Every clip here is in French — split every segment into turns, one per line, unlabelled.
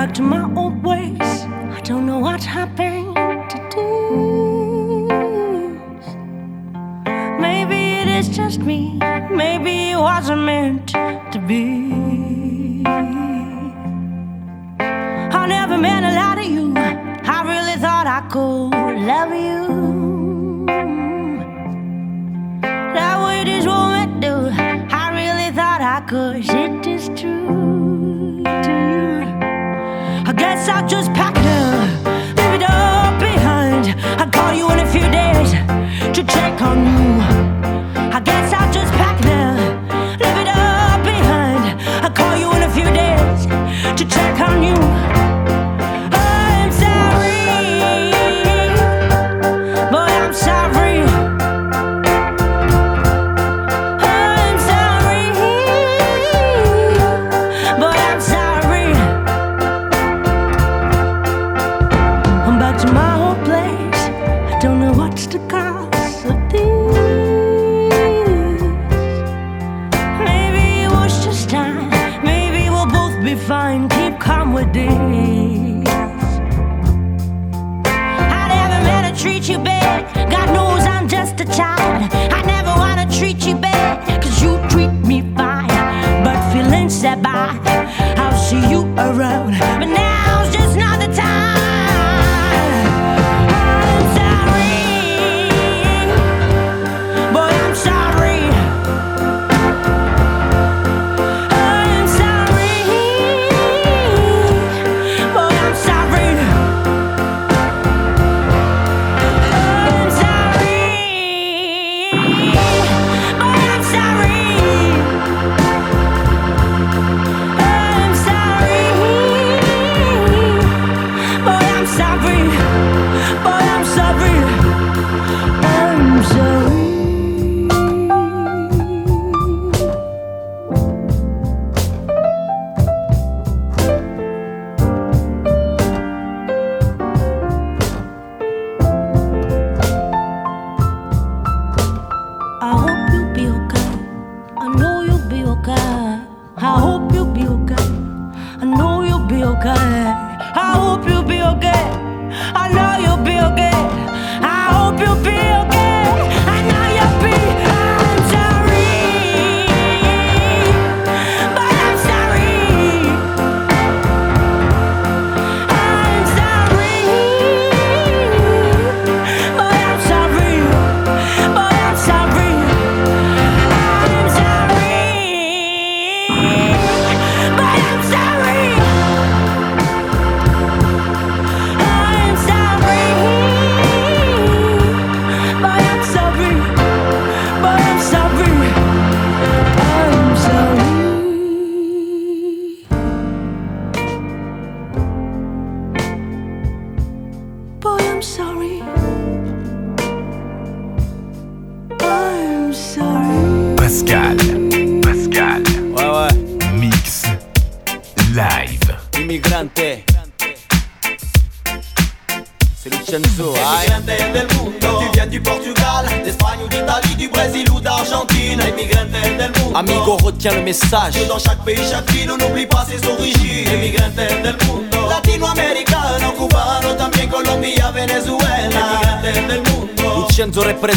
back to my old ways. I don't know what happened to do. Maybe it is just me. Maybe it wasn't meant to be. I never meant a lot to you. I really thought I could love you. That way this woman do. I really thought I could. It is true I'll just pack it up, leave it up behind. I'll call you in a few days to check on you.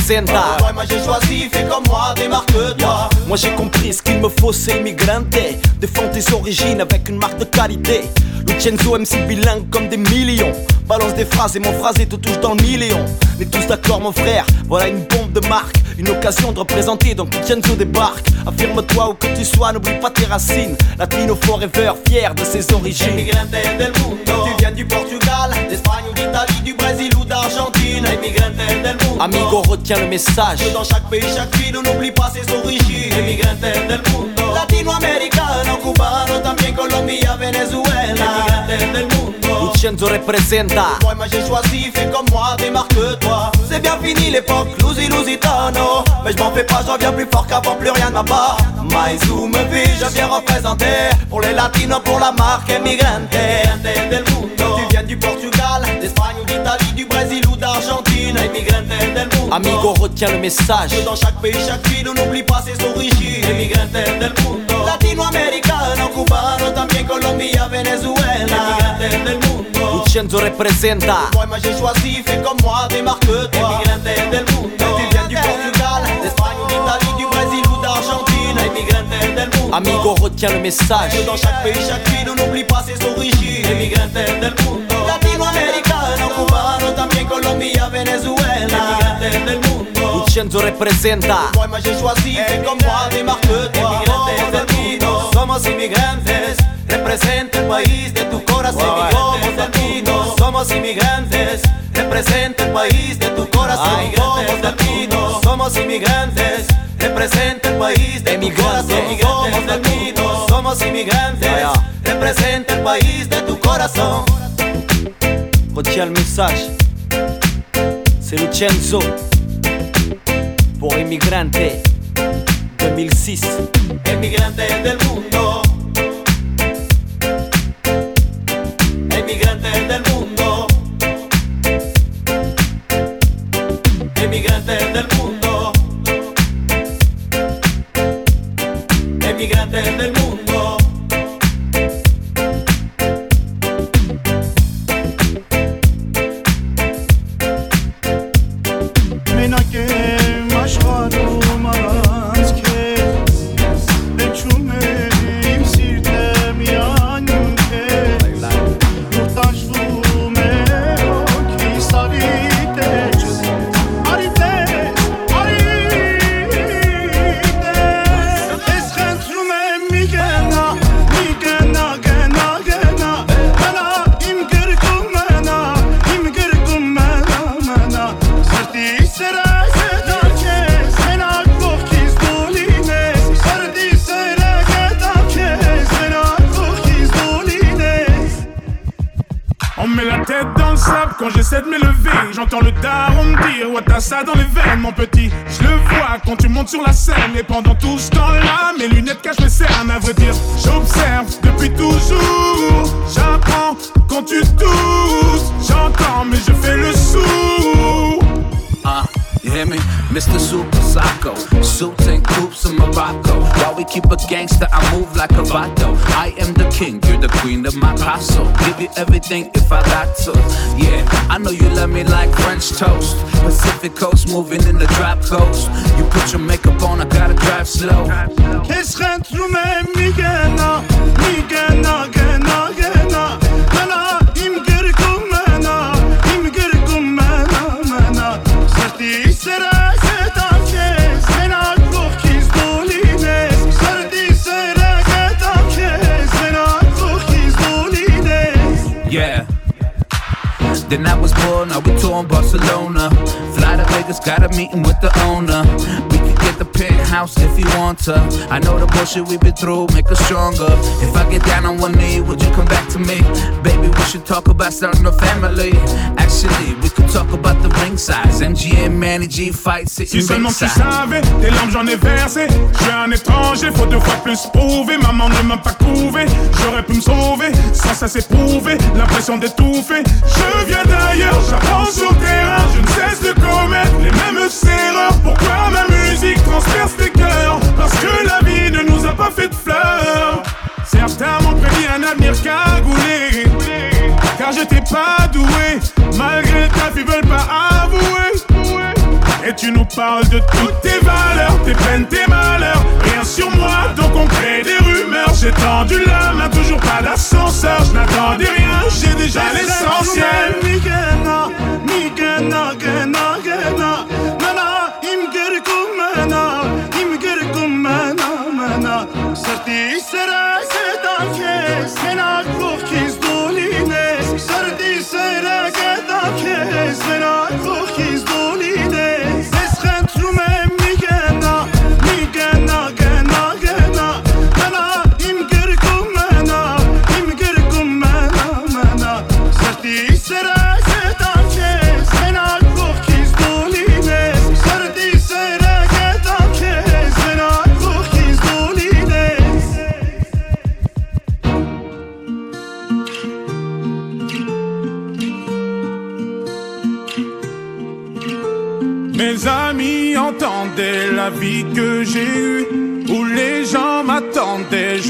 Representa.
Ouais, moi j'ai choisi, fais comme moi, démarque-toi.
Moi j'ai compris ce qu'il me faut, c'est immigrante. Défends tes origines avec une marque de qualité. Lucenzo MC bilingue comme des millions. Balance des phrases et mon phrasé te touche dans le million. On est tous d'accord, mon frère. Voilà une bombe de marque. Une occasion de représenter, donc Lucenzo débarque. Affirme-toi où que tu sois, n'oublie pas tes racines. Latino forever, fier de ses origines.
Immigrante del mundo. Tu viens du Portugal, d'Espagne d'Italie, du Brésil ou d'Argentine. Del mundo.
Amigo, retiens le message.
Que dans chaque pays, chaque ville, on n'oublie pas ses origines. Immigrante del mundo. Latinoamericano, cubano, también Colombia, Venezuela.
Representa.
Ouais, moi j'ai choisi, fais comme moi, démarque-toi. C'est bien fini l'époque, Luzi Lusitano. Mais je m'en fais pas, j'en viens plus fort qu'avant, plus rien ne m'abat. Maïzou me vit, je viens représenter. Pour les latinos, pour la marque Emigrante. Tu viens du Portugal, d'Espagne ou d'Italie, du Brésil ou d'Argentine. Del mundo.
Amigo, retiens le message.
Que dans chaque pays, chaque ville, on n'oublie pas ses origines. Émigrantes del mundo. Latinoamericano, cubano, también Colombia, Venezuela. Émigrantes del mundo. Moi j'ai choisi, fais comme moi, démarque-toi. Émigrantes del mundo. Tu viens du Portugal, d'Espagne d'Italie, du Brésil ou d'Argentine. Del mundo.
Amigo, retiens le message.
Que dans chaque pays, chaque ville, on n'oublie pas ses origines. Del mundo Latinoamericano, cubano, también Colombia, Venezuela. Émigrantes del mundo.
Lucenzo representa.
Moi, choisi, del mundo Somos inmigrantes, representa el país de tu corazón Somos latinos, somos inmigrantes. Representa el país de tu corazón Somos latinos, somos inmigrantes. Representa el país de tu corazón Somos latinos, somos inmigrantes. Representa el país de tu corazón
Retiens le message C'est Lucenzo Pour Immigrante 2006
Emigrantes del mundo
T'as ça dans les veines, mon petit. Je le vois quand tu montes sur la scène. Et pendant tout ce temps-là, mes lunettes cachent mes cernes. À vrai dire, j'observe depuis toujours. J'apprends quand tu doutes. J'entends, mais je fais le sourd.
Uh, you me? Mr. Super Psycho. Suits and coops in Morocco. While keep a gangster, I move like a vato. I am the king, you're the queen of my castle. Give you everything if I got to. Yeah, I know you love me like French toast. Pacific coast moving in the drop coast. You put your makeup on, I gotta drive slow.
عشقت رو من me نا میگه
نا Then I was born, now we tour in Barcelona. Fly to Vegas, got a meeting with the owner. We could get the penthouse if you want to. I know the bullshit we've been through, make us stronger. If I get down on one knee, would you come back to me? Baby, we should talk about starting a family. Actually, we could talk about the ring size. MGM, Manny G fight,
Si
sitting
seulement tu savais, tes larmes j'en ai versé. Je suis un étranger, faut deux fois plus prouver. Maman ne m'a pas couvé, j'aurais pu me sauver. Sans ça c'est prouvé, l'impression d'étouffer. Je viens d'ailleurs, j'apprends sur terrain. Je ne cesse de commettre les mêmes erreurs. Pourquoi ma musique transperce tes cœurs Parce que la vie ne nous a pas fait de fleurs. Certains m'ont prédit un avenir cagoulé. Car j'étais pas doué, malgré le taf, ils veulent pas avouer. Et tu nous parles de toutes tes valeurs, tes peines, tes malheurs. Rien sur moi, donc on crée des rumeurs. J'ai tendu la main, toujours pas d'ascenseur. Je n'attendais rien, j'ai déjà l'essentiel.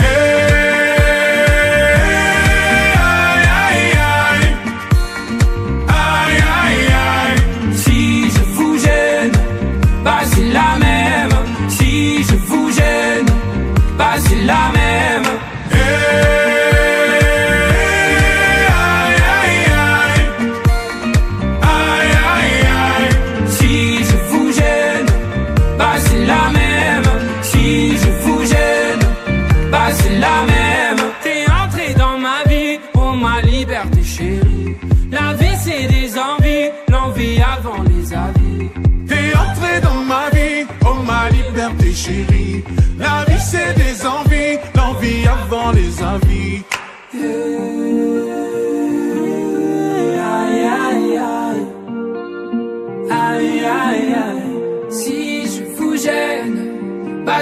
Hey,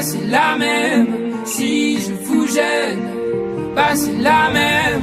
c'est la même. Si je vous gêne, bah c'est la même.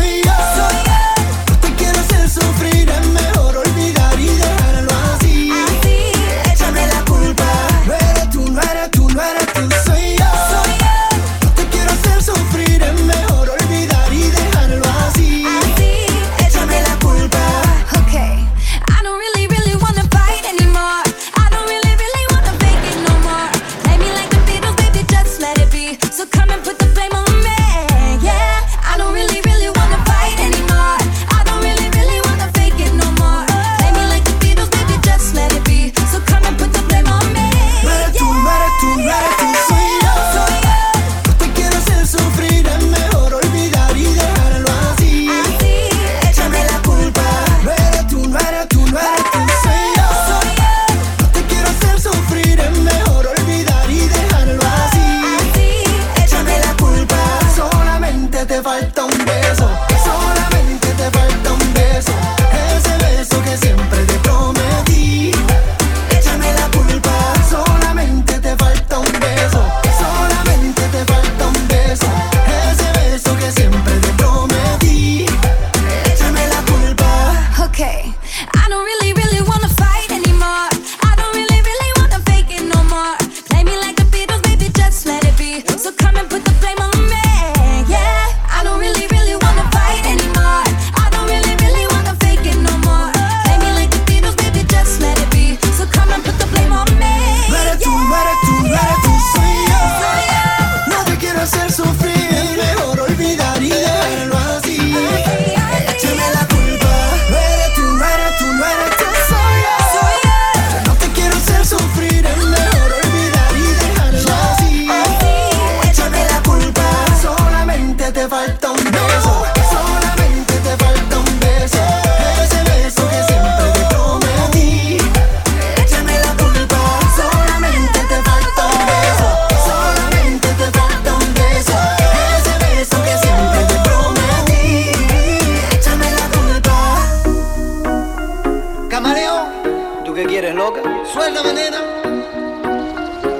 loca.
Suéltame.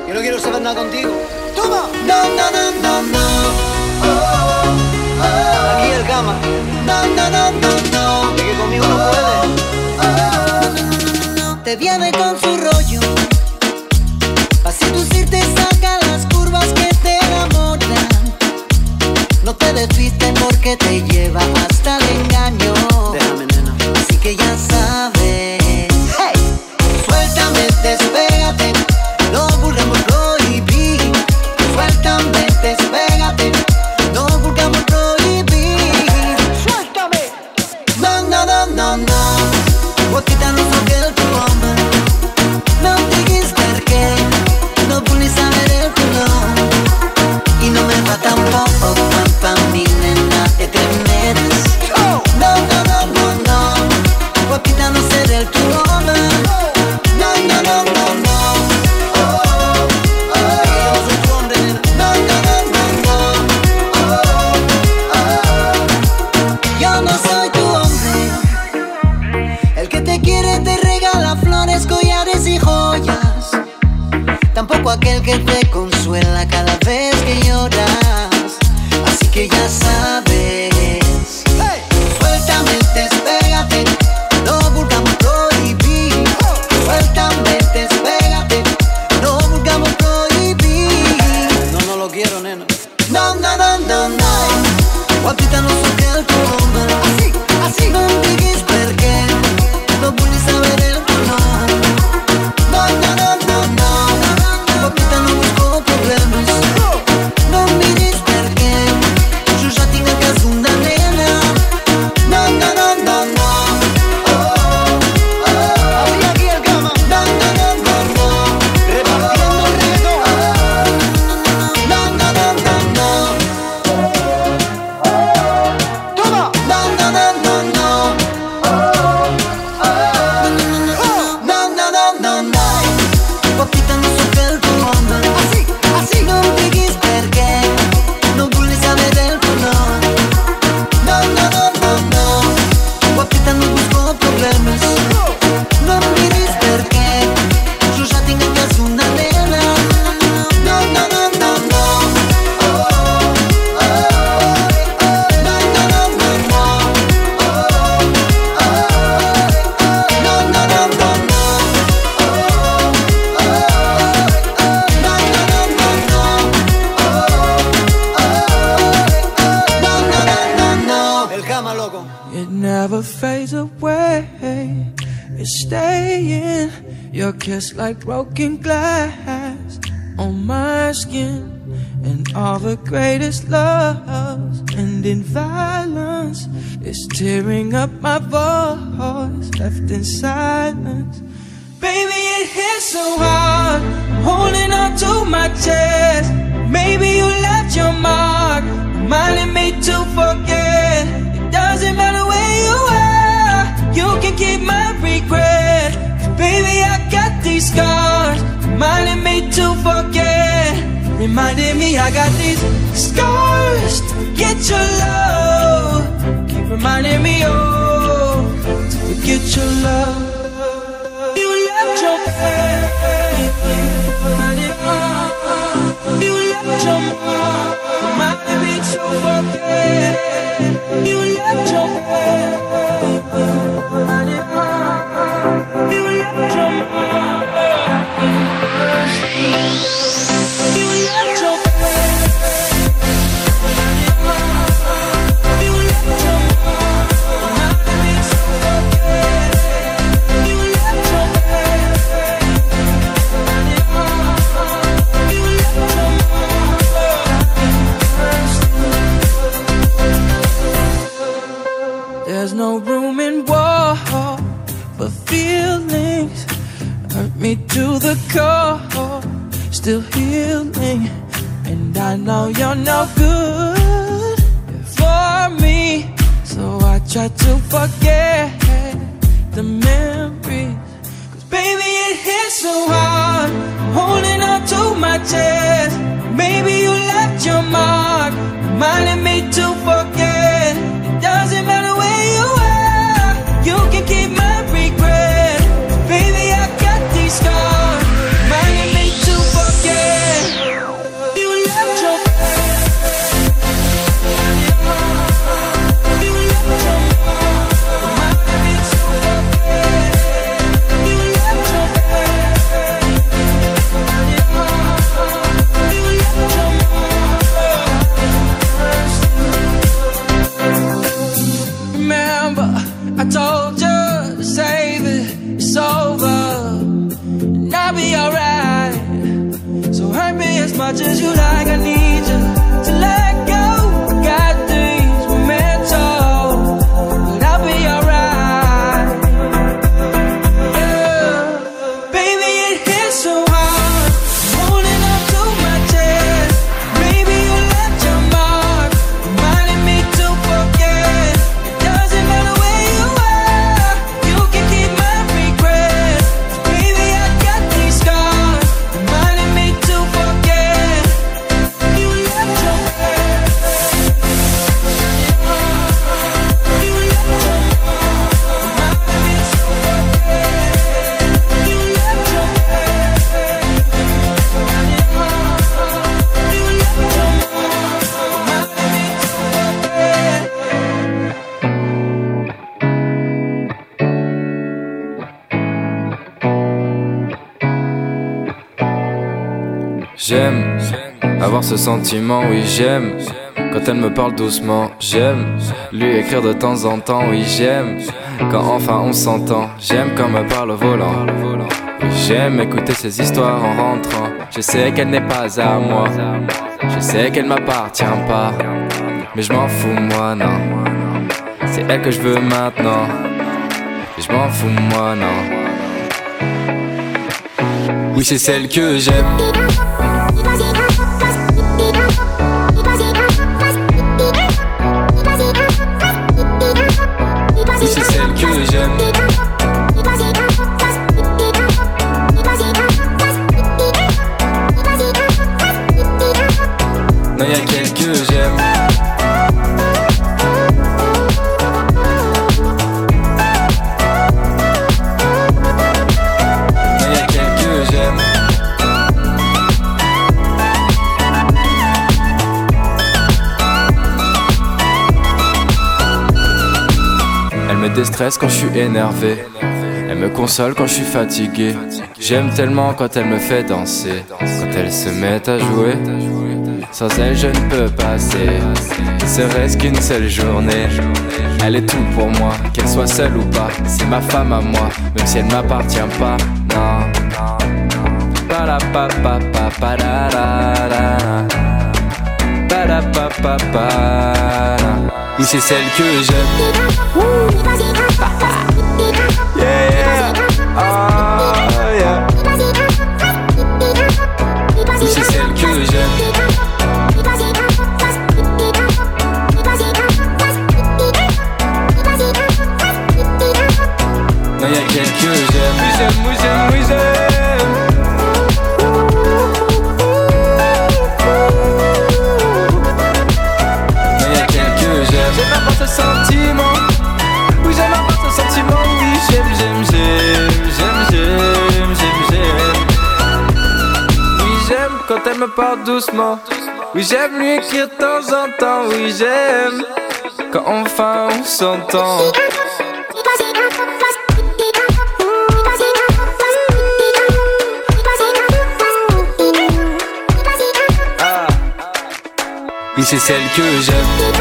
Yo
no quiero
saber nada contigo. ¡Toma! No, no, no, no, no. Aquí el cama. No, no, no, no, no. Conmigo no.
Te viene con su rollo. Pa' seducirte saca las curvas que te enamoran. No te desviste porque te lleva hasta el engaño.
got these scars to forget your love. Keep reminding me, oh, to forget your love. You left your pain. You left your mind. Reminded me to forget. You left your pain. feelings hurt me to the core. Still healing, and I know you're no good for me. So I try to forget the memories. Cause baby, it hits so hard. Holding on to my chest. Maybe you left your mark, reminding me to forget. It doesn't matter where you are, you can keep
ce sentiment, oui j'aime. Quand elle me parle doucement, j'aime. Lui écrire de temps en temps, oui j'aime. Quand enfin on s'entend, j'aime quand me parle au volant. J'aime écouter ses histoires en rentrant. Je sais qu'elle n'est pas à moi. Je sais qu'elle m'appartient pas. Mais je m'en fous moi non. C'est elle que je veux maintenant. Je m'en fous moi non. Oui c'est celle que j'aime c'est celle que j'aime. Quand je suis énervé. Elle me console quand je suis fatigué. J'aime tellement quand elle me fait danser. Quand elle se met à jouer. Sans elle, je ne peux passer. Ne serait-ce qu'une seule journée. Elle est tout pour moi, qu'elle soit seule ou pas. C'est ma femme à moi, même si elle m'appartient pas. Non. C'est celle que j'aime. Parle doucement. Oui, j'aime lui écrire de temps en temps. Oui, j'aime quand enfin on s'entend. Ah. Oui, c'est celle que j'aime.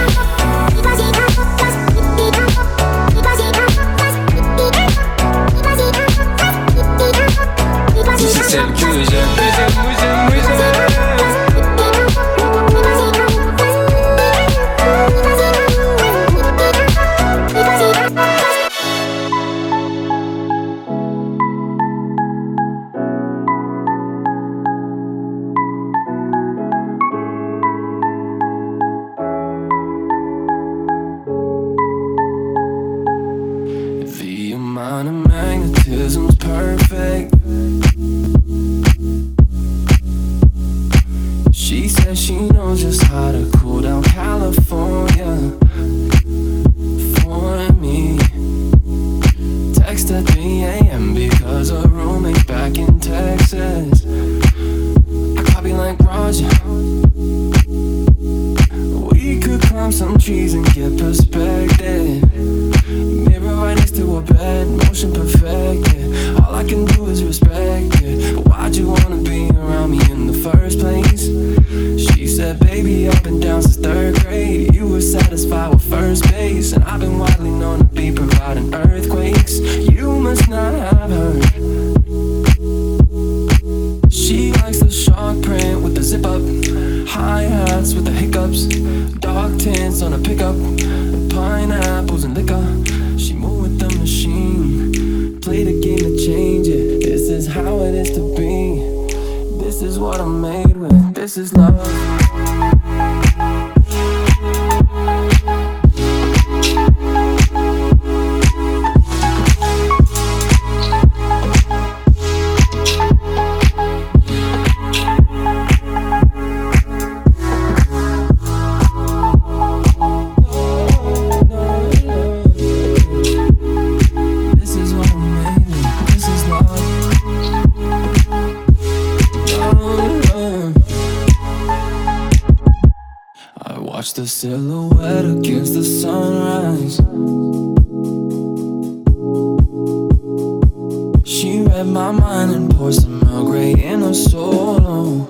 Silhouette against
the sunrise. She read my mind and poured some Earl Grey in a solo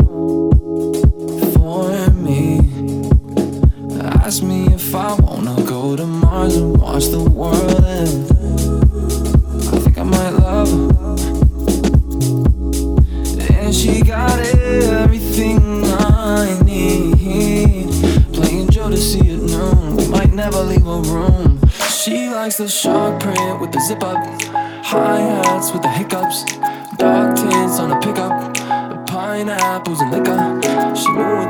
likes the shark print with the zip up, high hats with the hiccups, dark tints on a pickup, pineapples and liquor. She moved